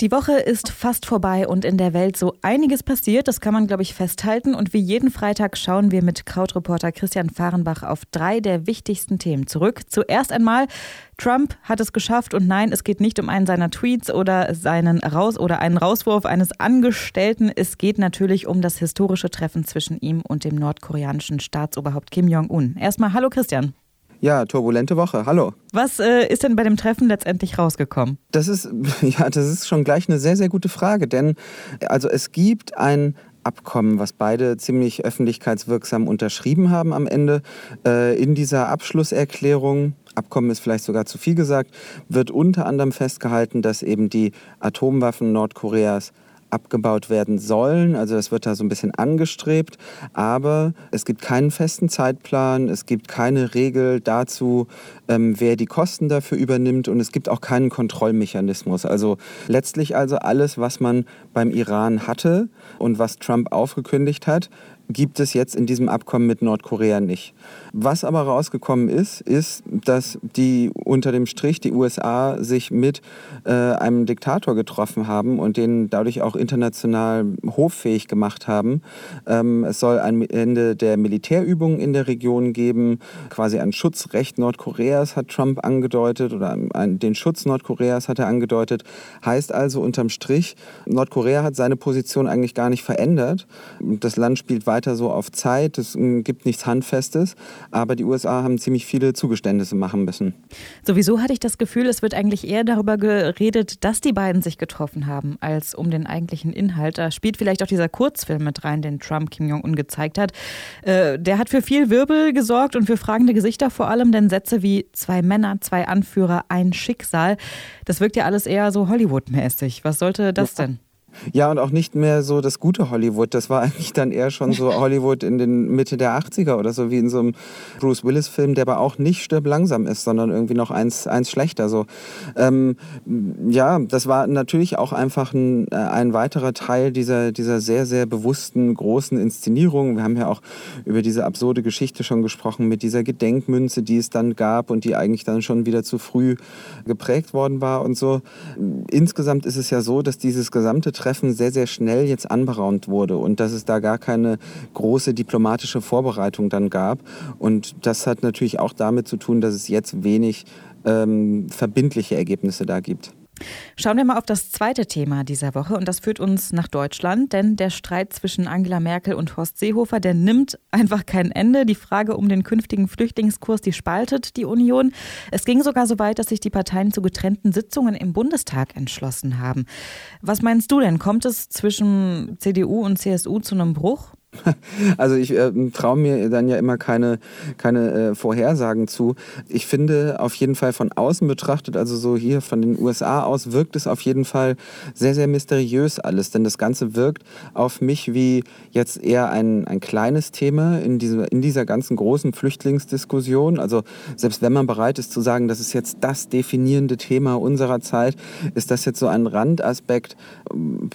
Die Woche ist fast vorbei und in der Welt so einiges passiert, das kann man, glaube ich, festhalten. Und wie jeden Freitag schauen wir mit Krautreporter Christian Fahrenbach auf drei der wichtigsten Themen zurück. Zuerst einmal, Trump hat es geschafft und nein, es geht nicht um einen seiner Tweets oder seinen Raus oder einen Rauswurf eines Angestellten. Es geht natürlich um das historische Treffen zwischen ihm und dem nordkoreanischen Staatsoberhaupt Kim Jong-un. Erstmal hallo Christian. Ja, turbulente Woche. Hallo. Was äh, ist denn bei dem Treffen letztendlich rausgekommen? Das ist ja, das ist schon gleich eine sehr sehr gute Frage, denn also es gibt ein Abkommen, was beide ziemlich öffentlichkeitswirksam unterschrieben haben am Ende. Äh, in dieser Abschlusserklärung, Abkommen ist vielleicht sogar zu viel gesagt, wird unter anderem festgehalten, dass eben die Atomwaffen Nordkoreas abgebaut werden sollen. Also es wird da so ein bisschen angestrebt, aber es gibt keinen festen Zeitplan, es gibt keine Regel dazu, ähm, wer die Kosten dafür übernimmt und es gibt auch keinen Kontrollmechanismus. Also letztlich also alles, was man beim Iran hatte und was Trump aufgekündigt hat, gibt es jetzt in diesem Abkommen mit Nordkorea nicht. Was aber rausgekommen ist, ist, dass die unter dem Strich die USA sich mit äh, einem Diktator getroffen haben und den dadurch auch international hoffähig gemacht haben. Ähm, es soll ein Ende der Militärübungen in der Region geben, quasi ein Schutzrecht Nordkoreas hat Trump angedeutet oder ein, den Schutz Nordkoreas hat er angedeutet. Heißt also unterm Strich, Nordkorea hat seine Position eigentlich gar nicht verändert. Das Land spielt weiter so auf Zeit, es äh, gibt nichts Handfestes. Aber die USA haben ziemlich viele Zugeständnisse machen müssen. Sowieso hatte ich das Gefühl, es wird eigentlich eher darüber geredet, dass die beiden sich getroffen haben, als um den eigentlichen Inhalt. Da spielt vielleicht auch dieser Kurzfilm mit rein, den Trump Kim Jong-un gezeigt hat. Äh, der hat für viel Wirbel gesorgt und für fragende Gesichter vor allem, denn Sätze wie zwei Männer, zwei Anführer, ein Schicksal, das wirkt ja alles eher so Hollywood-mäßig. Was sollte das denn? Ja, und auch nicht mehr so das gute Hollywood. Das war eigentlich dann eher schon so Hollywood in den Mitte der 80er oder so, wie in so einem Bruce Willis-Film, der aber auch nicht stirb langsam ist, sondern irgendwie noch eins, eins schlechter. So. Ähm, ja, das war natürlich auch einfach ein, äh, ein weiterer Teil dieser, dieser sehr, sehr bewussten, großen Inszenierung. Wir haben ja auch über diese absurde Geschichte schon gesprochen mit dieser Gedenkmünze, die es dann gab und die eigentlich dann schon wieder zu früh geprägt worden war und so. Insgesamt ist es ja so, dass dieses gesamte Treffen sehr, sehr schnell jetzt anberaumt wurde und dass es da gar keine große diplomatische Vorbereitung dann gab. Und das hat natürlich auch damit zu tun, dass es jetzt wenig ähm, verbindliche Ergebnisse da gibt. Schauen wir mal auf das zweite Thema dieser Woche und das führt uns nach Deutschland, denn der Streit zwischen Angela Merkel und Horst Seehofer, der nimmt einfach kein Ende. Die Frage um den künftigen Flüchtlingskurs, die spaltet die Union. Es ging sogar so weit, dass sich die Parteien zu getrennten Sitzungen im Bundestag entschlossen haben. Was meinst du denn? Kommt es zwischen CDU und CSU zu einem Bruch? Also ich äh, traue mir dann ja immer keine, keine äh, Vorhersagen zu. Ich finde auf jeden Fall von außen betrachtet, also so hier von den USA aus, wirkt es auf jeden Fall sehr, sehr mysteriös alles. Denn das Ganze wirkt auf mich wie jetzt eher ein, ein kleines Thema in, diese, in dieser ganzen großen Flüchtlingsdiskussion. Also selbst wenn man bereit ist zu sagen, das ist jetzt das definierende Thema unserer Zeit, ist das jetzt so ein Randaspekt,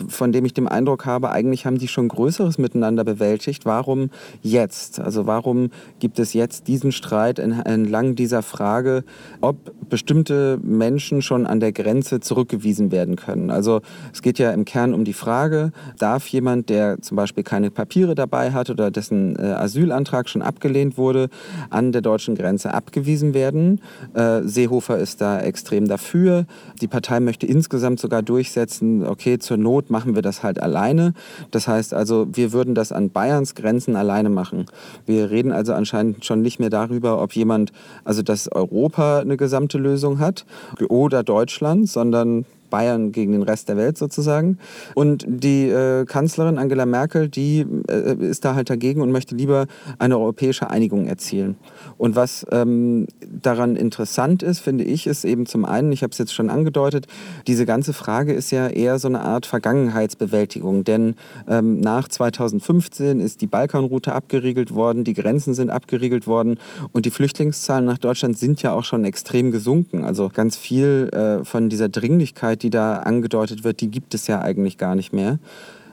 von dem ich den Eindruck habe, eigentlich haben die schon Größeres miteinander bewältigt bewältigt. Warum jetzt? Also warum gibt es jetzt diesen Streit entlang dieser Frage, ob bestimmte Menschen schon an der Grenze zurückgewiesen werden können? Also es geht ja im Kern um die Frage, darf jemand, der zum Beispiel keine Papiere dabei hat oder dessen äh, Asylantrag schon abgelehnt wurde, an der deutschen Grenze abgewiesen werden? Äh, Seehofer ist da extrem dafür. Die Partei möchte insgesamt sogar durchsetzen, okay, zur Not machen wir das halt alleine. Das heißt also, wir würden das an Bayerns Grenzen alleine machen. Wir reden also anscheinend schon nicht mehr darüber, ob jemand, also dass Europa eine gesamte Lösung hat oder Deutschland, sondern Bayern gegen den Rest der Welt sozusagen. Und die äh, Kanzlerin Angela Merkel, die äh, ist da halt dagegen und möchte lieber eine europäische Einigung erzielen. Und was ähm, daran interessant ist, finde ich, ist eben zum einen, ich habe es jetzt schon angedeutet, diese ganze Frage ist ja eher so eine Art Vergangenheitsbewältigung. Denn ähm, nach 2015 ist die Balkanroute abgeriegelt worden, die Grenzen sind abgeriegelt worden und die Flüchtlingszahlen nach Deutschland sind ja auch schon extrem gesunken. Also ganz viel äh, von dieser Dringlichkeit, die da angedeutet wird, die gibt es ja eigentlich gar nicht mehr.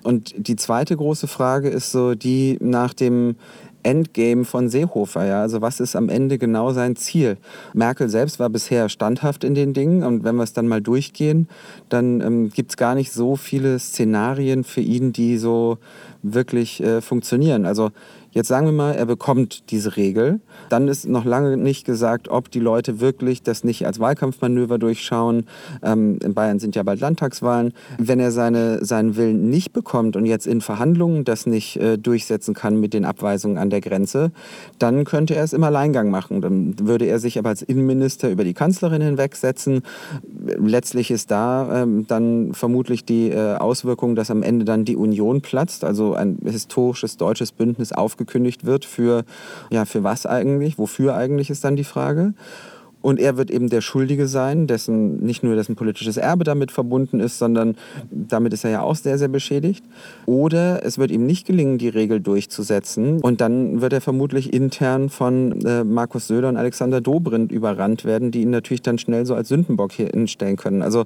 Und die zweite große Frage ist so die nach dem Endgame von Seehofer. Ja? Also was ist am Ende genau sein Ziel? Merkel selbst war bisher standhaft in den Dingen und wenn wir es dann mal durchgehen, dann ähm, gibt es gar nicht so viele Szenarien für ihn, die so wirklich äh, funktionieren. Also Jetzt sagen wir mal, er bekommt diese Regel. Dann ist noch lange nicht gesagt, ob die Leute wirklich das nicht als Wahlkampfmanöver durchschauen. Ähm, in Bayern sind ja bald Landtagswahlen. Wenn er seine, seinen Willen nicht bekommt und jetzt in Verhandlungen das nicht äh, durchsetzen kann mit den Abweisungen an der Grenze, dann könnte er es im Alleingang machen. Dann würde er sich aber als Innenminister über die Kanzlerin hinwegsetzen. Letztlich ist da ähm, dann vermutlich die äh, Auswirkung, dass am Ende dann die Union platzt, also ein historisches deutsches Bündnis aufgebaut aufgekündigt wird für, ja, für was eigentlich, wofür eigentlich ist dann die Frage. Und er wird eben der Schuldige sein, dessen nicht nur dessen politisches Erbe damit verbunden ist, sondern damit ist er ja auch sehr, sehr beschädigt. Oder es wird ihm nicht gelingen, die Regel durchzusetzen. Und dann wird er vermutlich intern von äh, Markus Söder und Alexander Dobrindt überrannt werden, die ihn natürlich dann schnell so als Sündenbock hier hinstellen können. Also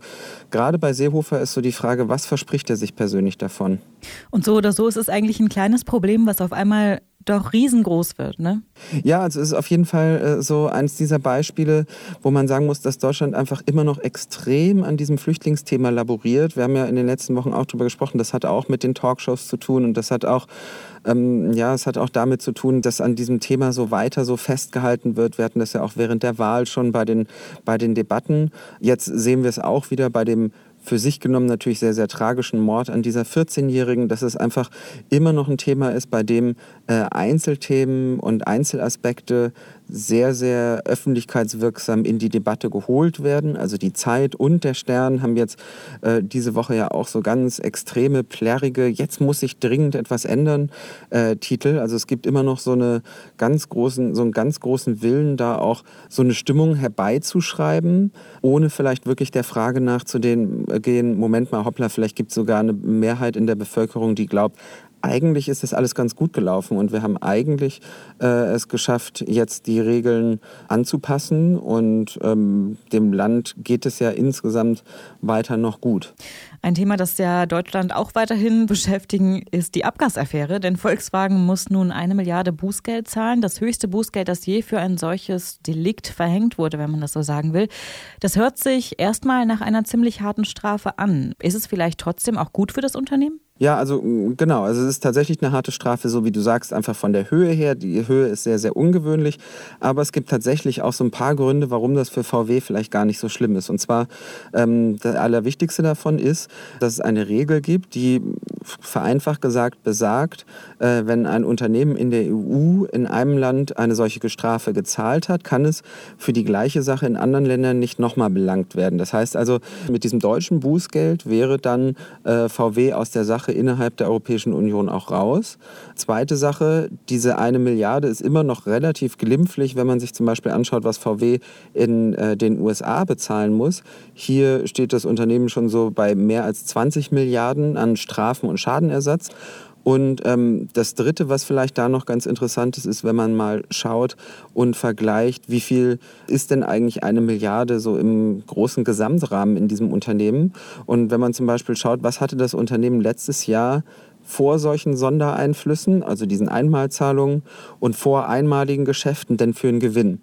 gerade bei Seehofer ist so die Frage, was verspricht er sich persönlich davon? Und so oder so ist es eigentlich ein kleines Problem, was auf einmal doch riesengroß wird, ne? Ja, also es ist auf jeden Fall äh, so eines dieser Beispiele, wo man sagen muss, dass Deutschland einfach immer noch extrem an diesem Flüchtlingsthema laboriert. Wir haben ja in den letzten Wochen auch darüber gesprochen, das hat auch mit den Talkshows zu tun und das hat auch ähm, ja, es hat auch damit zu tun, dass an diesem Thema so weiter so festgehalten wird. Wir hatten das ja auch während der Wahl schon bei den, bei den Debatten. Jetzt sehen wir es auch wieder bei dem für sich genommen natürlich sehr, sehr tragischen Mord an dieser 14-Jährigen, dass es einfach immer noch ein Thema ist, bei dem äh, Einzelthemen und Einzelaspekte sehr, sehr öffentlichkeitswirksam in die Debatte geholt werden. Also die Zeit und der Stern haben jetzt äh, diese Woche ja auch so ganz extreme, plärrige, jetzt muss sich dringend etwas ändern, äh, Titel. Also es gibt immer noch so, eine ganz großen, so einen ganz großen Willen, da auch so eine Stimmung herbeizuschreiben, ohne vielleicht wirklich der Frage nachzugehen, Moment mal, hoppla, vielleicht gibt es sogar eine Mehrheit in der Bevölkerung, die glaubt, eigentlich ist das alles ganz gut gelaufen und wir haben eigentlich äh, es geschafft, jetzt die Regeln anzupassen und ähm, dem Land geht es ja insgesamt weiter noch gut. Ein Thema, das ja Deutschland auch weiterhin beschäftigen, ist die Abgasaffäre, denn Volkswagen muss nun eine Milliarde Bußgeld zahlen, das höchste Bußgeld, das je für ein solches Delikt verhängt wurde, wenn man das so sagen will. Das hört sich erstmal nach einer ziemlich harten Strafe an. Ist es vielleicht trotzdem auch gut für das Unternehmen? Ja, also mm, genau. Also es ist tatsächlich eine harte Strafe, so wie du sagst, einfach von der Höhe her. Die Höhe ist sehr, sehr ungewöhnlich. Aber es gibt tatsächlich auch so ein paar Gründe, warum das für VW vielleicht gar nicht so schlimm ist. Und zwar, ähm, der allerwichtigste davon ist, dass es eine Regel gibt, die vereinfacht gesagt besagt, äh, wenn ein Unternehmen in der EU in einem Land eine solche Strafe gezahlt hat, kann es für die gleiche Sache in anderen Ländern nicht nochmal belangt werden. Das heißt also, mit diesem deutschen Bußgeld wäre dann äh, VW aus der Sache Sache innerhalb der Europäischen Union auch raus. Zweite Sache, diese eine Milliarde ist immer noch relativ glimpflich, wenn man sich zum Beispiel anschaut, was VW in äh, den USA bezahlen muss. Hier steht das Unternehmen schon so bei mehr als 20 Milliarden an Strafen und Schadenersatz. Und ähm, das Dritte, was vielleicht da noch ganz interessant ist, ist, wenn man mal schaut und vergleicht, wie viel ist denn eigentlich eine Milliarde so im großen Gesamtrahmen in diesem Unternehmen. Und wenn man zum Beispiel schaut, was hatte das Unternehmen letztes Jahr vor solchen Sondereinflüssen, also diesen Einmalzahlungen und vor einmaligen Geschäften denn für einen Gewinn.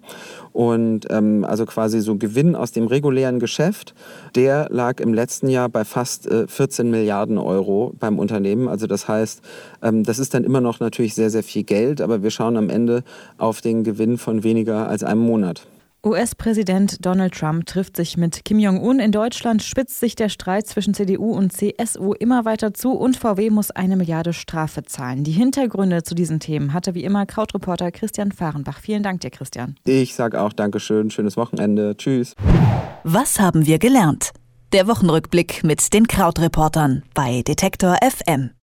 Und ähm, also quasi so Gewinn aus dem regulären Geschäft, der lag im letzten Jahr bei fast äh, 14 Milliarden Euro beim Unternehmen. Also das heißt, ähm, das ist dann immer noch natürlich sehr, sehr viel Geld, aber wir schauen am Ende auf den Gewinn von weniger als einem Monat. US-Präsident Donald Trump trifft sich mit Kim Jong-un. In Deutschland spitzt sich der Streit zwischen CDU und CSU immer weiter zu und VW muss eine Milliarde Strafe zahlen. Die Hintergründe zu diesen Themen hatte wie immer Krautreporter Christian Fahrenbach. Vielen Dank dir, Christian. Ich sage auch Dankeschön, schönes Wochenende. Tschüss. Was haben wir gelernt? Der Wochenrückblick mit den Krautreportern bei Detektor FM.